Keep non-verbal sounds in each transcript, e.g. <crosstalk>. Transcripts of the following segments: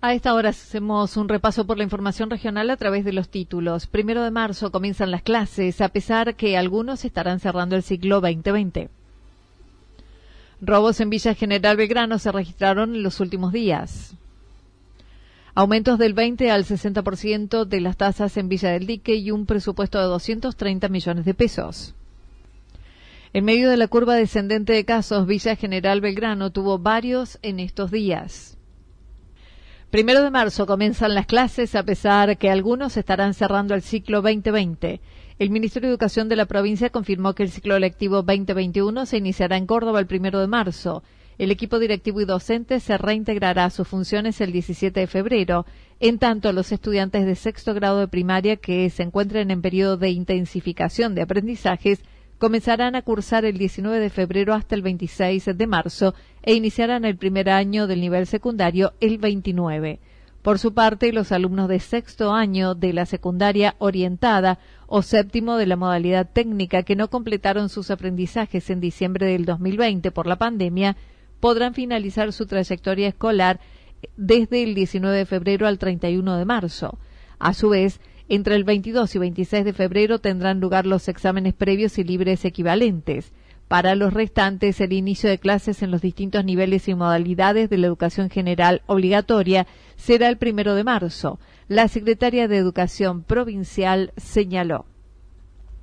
A esta hora hacemos un repaso por la información regional a través de los títulos. Primero de marzo comienzan las clases, a pesar que algunos estarán cerrando el ciclo 2020. Robos en Villa General Belgrano se registraron en los últimos días. Aumentos del 20 al 60% de las tasas en Villa del Dique y un presupuesto de 230 millones de pesos. En medio de la curva descendente de casos, Villa General Belgrano tuvo varios en estos días. Primero de marzo comienzan las clases, a pesar que algunos estarán cerrando el ciclo 2020. El Ministerio de Educación de la provincia confirmó que el ciclo lectivo 2021 se iniciará en Córdoba el primero de marzo. El equipo directivo y docente se reintegrará a sus funciones el 17 de febrero. En tanto, los estudiantes de sexto grado de primaria que se encuentren en periodo de intensificación de aprendizajes comenzarán a cursar el 19 de febrero hasta el 26 de marzo e iniciarán el primer año del nivel secundario el 29. Por su parte, los alumnos de sexto año de la secundaria orientada o séptimo de la modalidad técnica que no completaron sus aprendizajes en diciembre del 2020 por la pandemia podrán finalizar su trayectoria escolar desde el 19 de febrero al 31 de marzo. A su vez, entre el 22 y 26 de febrero tendrán lugar los exámenes previos y libres equivalentes. Para los restantes, el inicio de clases en los distintos niveles y modalidades de la educación general obligatoria será el primero de marzo. La secretaria de Educación Provincial señaló.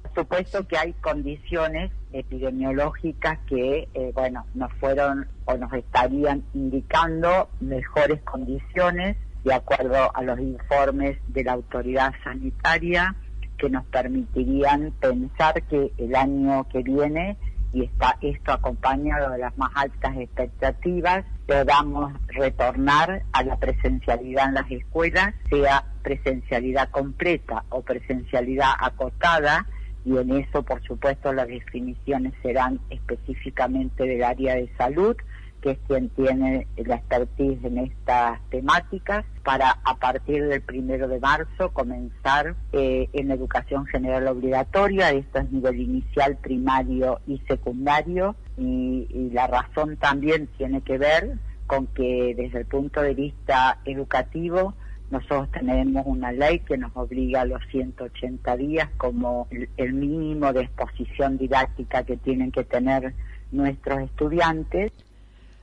Por supuesto que hay condiciones epidemiológicas que, eh, bueno, nos fueron o nos estarían indicando mejores condiciones de acuerdo a los informes de la autoridad sanitaria que nos permitirían pensar que el año que viene y está esto acompañado de las más altas expectativas, podamos retornar a la presencialidad en las escuelas, sea presencialidad completa o presencialidad acotada, y en eso, por supuesto, las definiciones serán específicamente del área de salud, que es quien tiene la expertise en estas temáticas, para a partir del primero de marzo comenzar eh, en educación general obligatoria, esto es nivel inicial, primario y secundario, y, y la razón también tiene que ver con que desde el punto de vista educativo, nosotros tenemos una ley que nos obliga a los 180 días como el mínimo de exposición didáctica que tienen que tener nuestros estudiantes.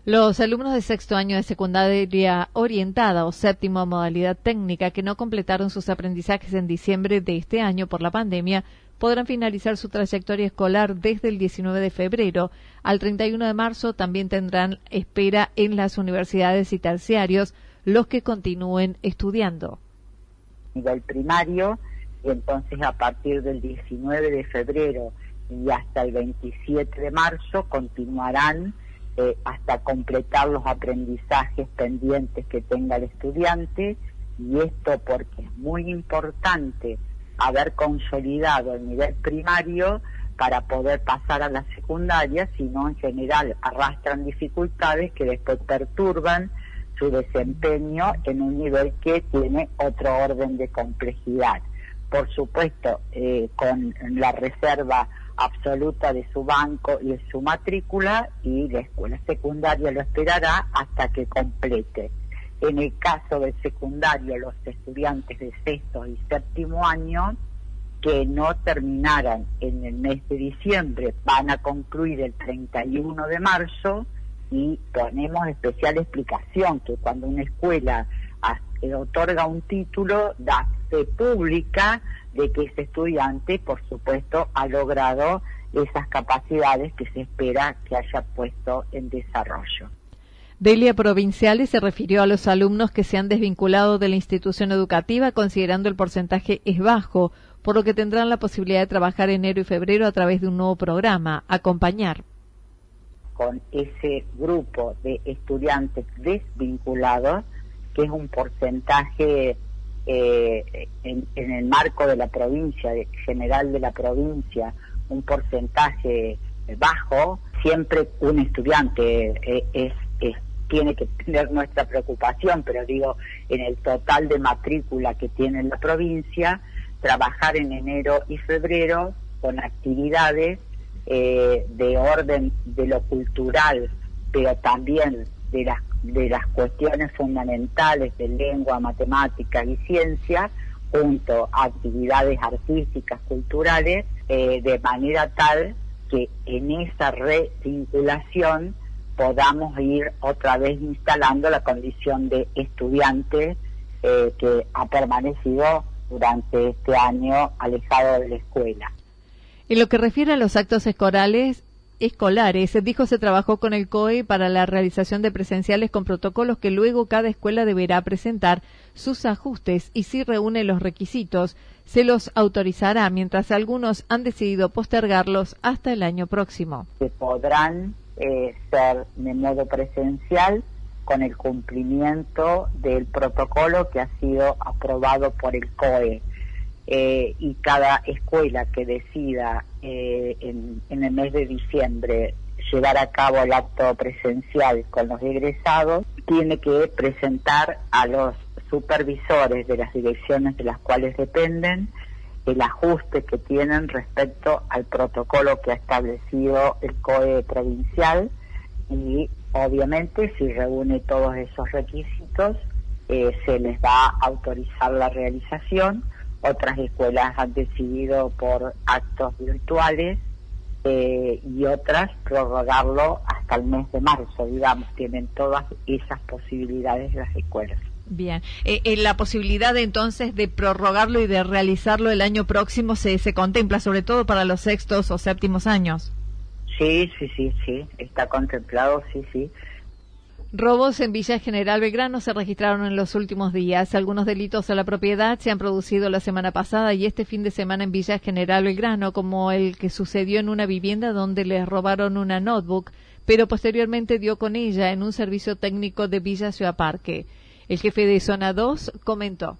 Los alumnos de sexto año de secundaria orientada o séptimo modalidad técnica que no completaron sus aprendizajes en diciembre de este año por la pandemia podrán finalizar su trayectoria escolar desde el 19 de febrero al 31 de marzo. También tendrán espera en las universidades y terciarios los que continúen estudiando. Nivel primario y entonces a partir del 19 de febrero y hasta el 27 de marzo continuarán eh, hasta completar los aprendizajes pendientes que tenga el estudiante y esto porque es muy importante haber consolidado el nivel primario para poder pasar a la secundaria, sino en general arrastran dificultades que después perturban su desempeño en un nivel que tiene otro orden de complejidad. Por supuesto, eh, con la reserva absoluta de su banco y de su matrícula y la escuela secundaria lo esperará hasta que complete. En el caso del secundario, los estudiantes de sexto y séptimo año que no terminaran en el mes de diciembre van a concluir el 31 de marzo y ponemos especial explicación que cuando una escuela otorga un título da fe pública de que ese estudiante, por supuesto, ha logrado esas capacidades que se espera que haya puesto en desarrollo. Delia Provinciales se refirió a los alumnos que se han desvinculado de la institución educativa considerando el porcentaje es bajo, por lo que tendrán la posibilidad de trabajar enero y febrero a través de un nuevo programa, acompañar. Con ese grupo de estudiantes desvinculados, que es un porcentaje eh, en, el marco de la provincia, general de la provincia, un porcentaje bajo, siempre un estudiante eh, es, tiene que tener nuestra preocupación, pero digo, en el total de matrícula que tiene la provincia, trabajar en enero y febrero con actividades eh, de orden de lo cultural, pero también de las, de las cuestiones fundamentales de lengua, matemáticas y ciencias, junto a actividades artísticas, culturales, eh, de manera tal que en esa revinculación podamos ir otra vez instalando la condición de estudiante eh, que ha permanecido durante este año alejado de la escuela. En lo que refiere a los actos escolares, escolares, dijo se trabajó con el COE para la realización de presenciales con protocolos que luego cada escuela deberá presentar sus ajustes y si reúne los requisitos, se los autorizará, mientras algunos han decidido postergarlos hasta el año próximo. Se podrán eh, ser de modo presencial con el cumplimiento del protocolo que ha sido aprobado por el COE. Eh, y cada escuela que decida eh, en, el mes de diciembre llevar a cabo el acto presencial con los egresados, tiene que presentar a los supervisores de las direcciones de las cuales dependen el ajuste que tienen respecto al protocolo que ha establecido el COE provincial y obviamente si reúne todos esos requisitos eh, se les va a autorizar la realización. Otras escuelas han decidido por actos virtuales eh, y otras prorrogarlo hasta el mes de marzo, digamos, tienen todas esas posibilidades las escuelas. Bien, eh, eh, la posibilidad entonces de prorrogarlo y de realizarlo el año próximo se, se contempla, sobre todo para los sextos o séptimos años. Sí, sí, sí, sí, está contemplado, sí, sí. Robos en Villa General Belgrano se registraron en los últimos días. Algunos delitos a la propiedad se han producido la semana pasada y este fin de semana en Villa General Belgrano, como el que sucedió en una vivienda donde les robaron una notebook, pero posteriormente dio con ella en un servicio técnico de Villa Ciudad Parque. El jefe de zona 2 comentó.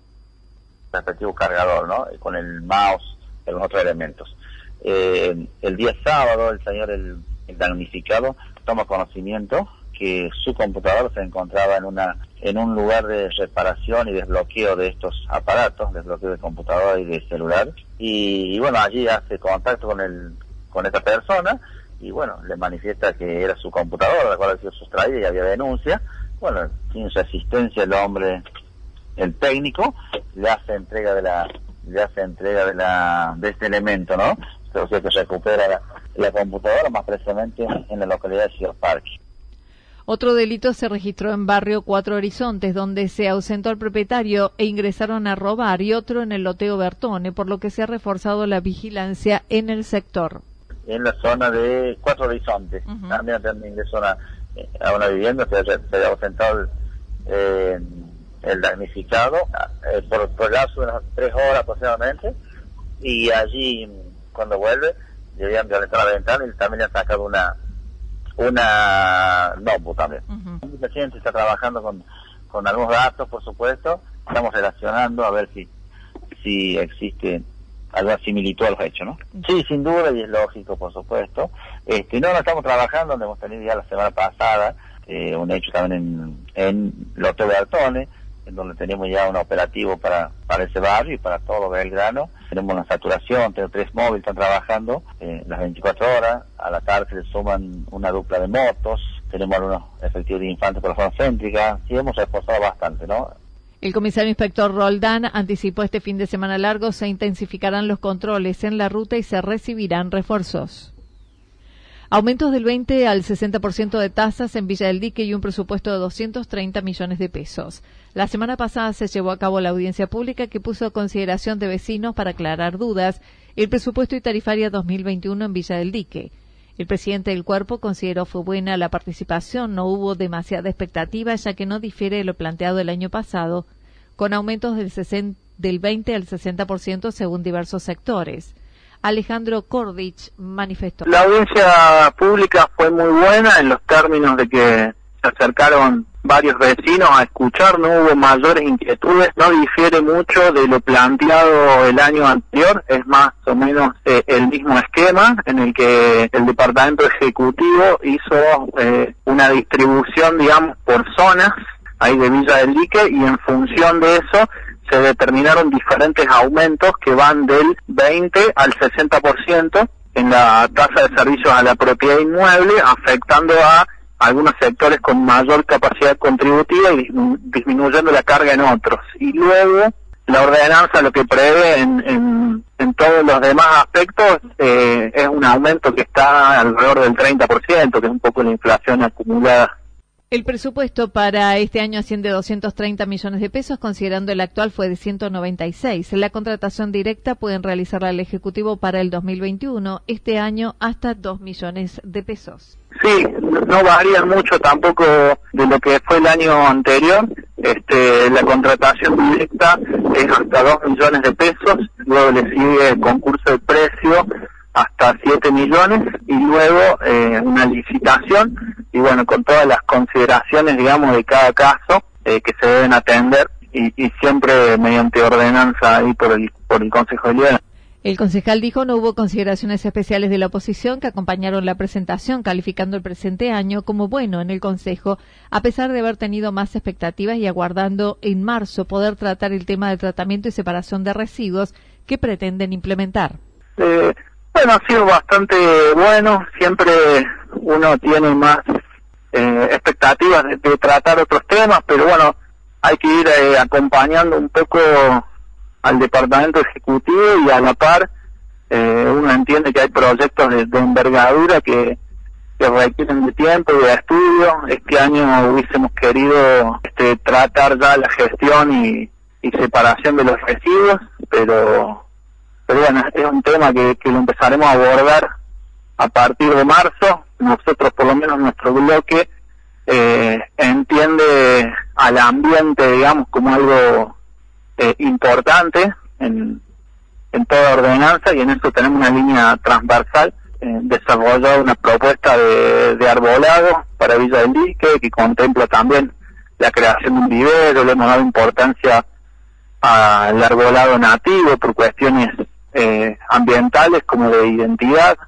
Respectivo cargador, ¿no? Con el mouse, algunos otros elementos. Eh, el día sábado, el señor, el, damnificado, toma conocimiento que su computador se encontraba en una en un lugar de reparación y desbloqueo de estos aparatos, desbloqueo de computadora y de celular. Y, bueno, allí hace contacto con el con esta persona y bueno, le manifiesta que era su computadora, la cual había sido sustraída y había denuncia bueno, tiene asistencia el hombre, el técnico, le hace entrega de la, le hace entrega de la, de este elemento, ¿no? O sea que recupera la, computadora más precisamente en la localidad de Ciudad Parque. Otro delito se registró en barrio Cuatro Horizontes, donde se ausentó al propietario e ingresaron a robar, y otro en el loteo Bertone, por lo que se ha reforzado la vigilancia en el sector. En la zona de Cuatro Horizontes, también, también ingresó una, a una vivienda, se, se ha ausentado eh, el damnificado eh, por, por lapso de unas tres horas aproximadamente y allí cuando vuelve le habían violentado la ventana y también le han sacado una una notebook también. El presidente está trabajando con, con algunos datos, por supuesto, estamos relacionando a ver si si existe alguna similitud a los hechos, ¿no? Sí, sin duda, y es lógico, por supuesto. Este, no, no estamos trabajando, donde hemos tenido ya la semana pasada eh, un hecho también en, en Loto de Altone, en donde tenemos ya un operativo para, para ese barrio y para todo Belgrano. Tenemos una saturación, tres móviles, están trabajando eh, las 24 horas. A la tarde se suman una dupla de motos. Tenemos algunos efectivos de infantes por la zona céntrica. Sí, hemos esforzado bastante, ¿no? El comisario inspector Roldán anticipó este fin de semana largo se intensificarán los controles en la ruta y se recibirán refuerzos. Aumentos del 20 al 60% de tasas en Villa del Dique y un presupuesto de 230 millones de pesos. La semana pasada se llevó a cabo la audiencia pública que puso a consideración de vecinos para aclarar dudas el presupuesto y tarifaria 2021 en Villa del Dique. El presidente del cuerpo consideró fue buena la participación, no hubo demasiada expectativa ya que no difiere de lo planteado el año pasado, con aumentos del, del 20 al 60% según diversos sectores. Alejandro Kordich manifestó. La audiencia pública fue muy buena en los términos de que se acercaron varios vecinos a escuchar, no hubo mayores inquietudes, no difiere mucho de lo planteado el año anterior, es más o menos eh, el mismo esquema en el que el departamento ejecutivo hizo eh, una distribución, digamos, por zonas ahí de Villa del Dique y en función de eso se determinaron diferentes aumentos que van del 20 al 60% en la tasa de servicios a la propiedad inmueble, afectando a algunos sectores con mayor capacidad contributiva y disminuyendo la carga en otros. Y luego la ordenanza lo que prevé en, en, todos los demás aspectos eh, es un aumento que está alrededor del 30%, que es un poco la inflación acumulada. El presupuesto para este año asciende a 230 millones de pesos, considerando el actual fue de 196. La contratación directa pueden realizarla el Ejecutivo para el 2021, este año hasta 2 millones de pesos. Sí, no varía mucho tampoco de lo que fue el año anterior. Este, la contratación directa es hasta 2 millones de pesos, luego le sigue el concurso de precio hasta 7 millones y luego eh, una licitación y bueno, con todas las consideraciones, digamos, de cada caso eh, que se deben atender y, siempre mediante ordenanza ahí por el, por el Consejo de Liga. El concejal dijo no hubo consideraciones especiales de la oposición que acompañaron la presentación, calificando el presente año como bueno en el Consejo, a pesar de haber tenido más expectativas y aguardando en marzo poder tratar el tema del tratamiento y separación de residuos que pretenden implementar. Eh, bueno, ha sido bastante bueno. Siempre uno tiene más eh, expectativas de, tratar otros temas, pero bueno, hay que ir eh, acompañando un poco al departamento ejecutivo y a la par eh, uno entiende que hay proyectos de, envergadura que, que, requieren de tiempo y de estudio. Este año hubiésemos querido este, tratar ya la gestión y, y separación de los residuos, pero es un tema que, lo empezaremos a abordar a partir de marzo. Nosotros, por lo menos nuestro bloque, eh, entiende al ambiente, digamos, como algo eh, importante en, en toda ordenanza y en eso tenemos una línea transversal. Eh, una propuesta de, de arbolado para Villa del Dique que contempla también la creación de un vivero, le hemos dado importancia al arbolado nativo por cuestiones eh, ambientales como de identidad.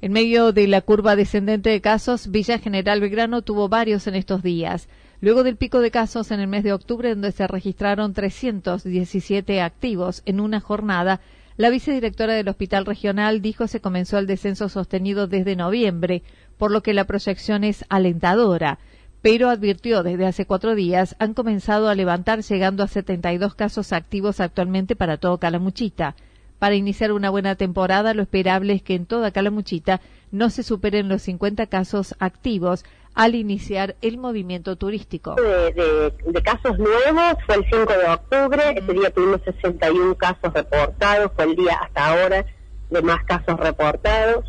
En medio de la curva descendente de casos, Villa General Belgrano tuvo varios en estos días. Luego del pico de casos en el mes de octubre, donde se registraron 317 activos en una jornada, la vicedirectora del Hospital Regional dijo se comenzó el descenso sostenido desde noviembre, por lo que la proyección es alentadora, pero advirtió desde hace cuatro días han comenzado a levantar llegando a 72 casos activos actualmente para todo Calamuchita. Para iniciar una buena temporada, lo esperable es que en toda Calamuchita no se superen los 50 casos activos al iniciar el movimiento turístico. De, casos nuevos fue el 5 de octubre, ese día tuvimos 61 casos reportados, fue el día hasta ahora de más casos reportados.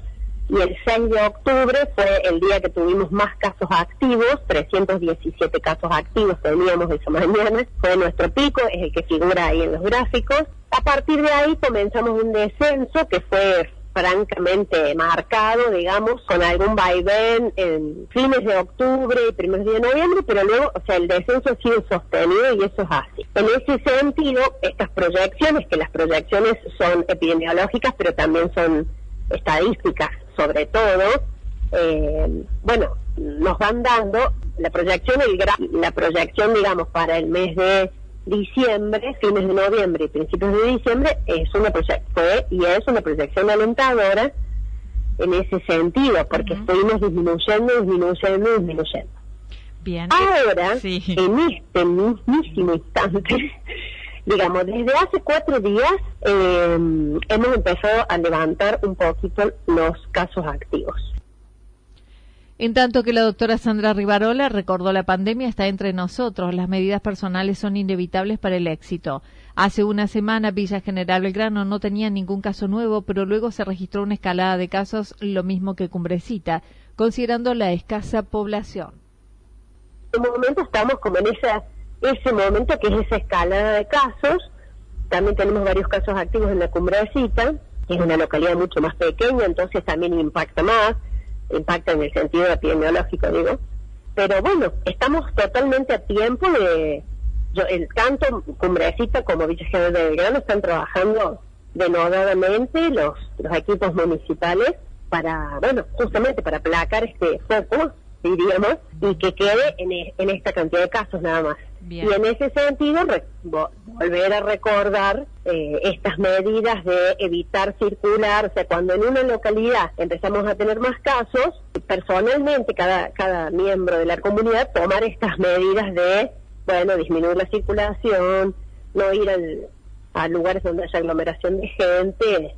Y el 6 de octubre fue el día que tuvimos más casos activos, 317 casos activos teníamos esa mañana, fue nuestro pico, es el que figura ahí en los gráficos. A partir de ahí comenzamos un descenso que fue francamente marcado, digamos, con algún vaivén en fines de octubre y primeros días de noviembre, pero luego, o sea, el descenso ha sido sostenido y eso es así. En ese sentido, estas proyecciones, que las proyecciones son epidemiológicas, pero también son estadísticas sobre todo, eh, bueno, nos van dando la proyección, el la proyección, digamos, para el mes de diciembre, fines de noviembre y principios de diciembre, es una fue y es una proyección alentadora en ese sentido, porque estuvimos disminuyendo, disminuyendo, disminuyendo. Bien. Ahora, en este mismísimo instante, <laughs> digamos, desde hace cuatro días eh, hemos empezado a levantar un poquito los casos activos. En tanto que la doctora Sandra Rivarola recordó la pandemia está entre nosotros, las medidas personales son inevitables para el éxito. Hace una semana Villa General Belgrano no tenía ningún caso nuevo, pero luego se registró una escalada de casos, lo mismo que Cumbrecita, considerando la escasa población. En un momento estamos como en esa, ese momento que es esa escalada de casos, también tenemos varios casos activos en la Cumbrecita, que es una localidad mucho más pequeña, entonces también impacta más impacta en el sentido epidemiológico, digo. Pero bueno, estamos totalmente a tiempo de... Yo, el tanto Cumbrecita como Villa de Belgrano están trabajando denodadamente los, los equipos municipales para, bueno, justamente para aplacar este foco diríamos, y que quede en, e, en esta cantidad de casos nada más. Y en ese sentido, volver a recordar eh, estas medidas de evitar circular, o sea, cuando en una localidad empezamos a tener más casos, personalmente cada, cada miembro de la comunidad tomar estas medidas de, bueno, disminuir la circulación, no ir al, a lugares donde haya aglomeración de gente,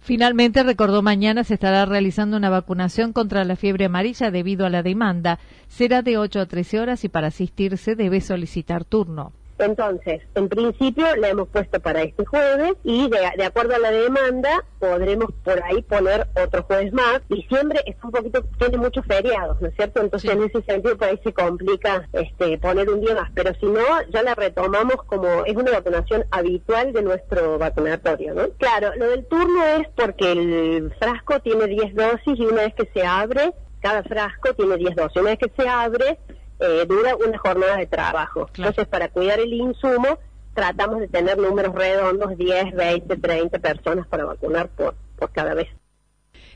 Finalmente, recordó mañana se estará realizando una vacunación contra la fiebre amarilla debido a la demanda. Será de 8 a 13 horas y para asistirse debe solicitar turno. Entonces, en principio la hemos puesto para este jueves y de, acuerdo a la demanda podremos por ahí poner otro jueves más. Diciembre es un poquito, tiene muchos feriados, ¿no es cierto? Entonces en ese sentido por ahí se complica este, poner un día más, pero si no, ya la retomamos como es una vacunación habitual de nuestro vacunatorio, ¿no? Claro, lo del turno es porque el frasco tiene 10 dosis y una vez que se abre, cada frasco tiene 10 dosis. Una vez que se abre, eh, dura una jornada de trabajo. Entonces, para cuidar el insumo, tratamos de tener números redondos, 10, 20, 30 personas para vacunar por, por cada vez.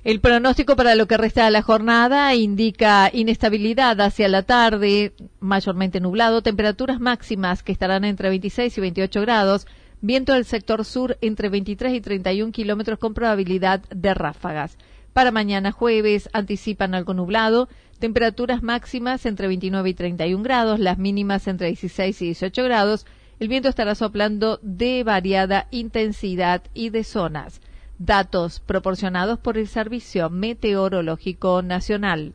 El pronóstico para lo que resta de la jornada indica inestabilidad hacia la tarde, mayormente nublado, temperaturas máximas que estarán entre 26 y 28 grados, viento del sector sur entre 23 y 31 kilómetros con probabilidad de ráfagas. Para mañana jueves anticipan algo nublado, Temperaturas máximas entre 29 y 31 grados, las mínimas entre 16 y 18 grados. El viento estará soplando de variada intensidad y de zonas. Datos proporcionados por el Servicio Meteorológico Nacional.